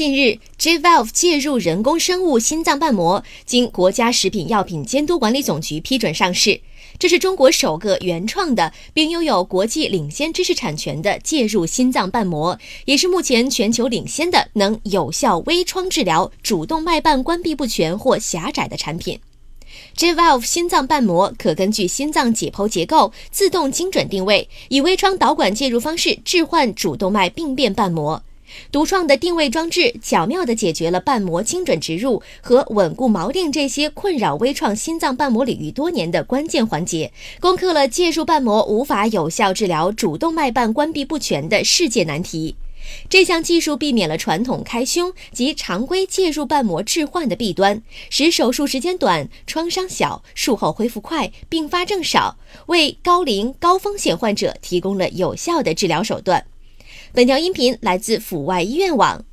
近日，J-Valve 介入人工生物心脏瓣膜，经国家食品药品监督管理总局批准上市。这是中国首个原创的，并拥有国际领先知识产权的介入心脏瓣膜，也是目前全球领先的能有效微创治疗主动脉瓣关闭不全或狭窄的产品。J-Valve 心脏瓣膜可根据心脏解剖结构自动精准定位，以微创导管介入方式置换主动脉病变瓣膜。独创的定位装置巧妙地解决了瓣膜精准植入和稳固锚定这些困扰微创心脏瓣膜领域多年的关键环节，攻克了介入瓣膜无法有效治疗主动脉瓣关闭不全的世界难题。这项技术避免了传统开胸及常规介入瓣膜置换的弊端，使手术时间短、创伤小、术后恢复快、并发症少，为高龄高风险患者提供了有效的治疗手段。本条音频来自阜外医院网。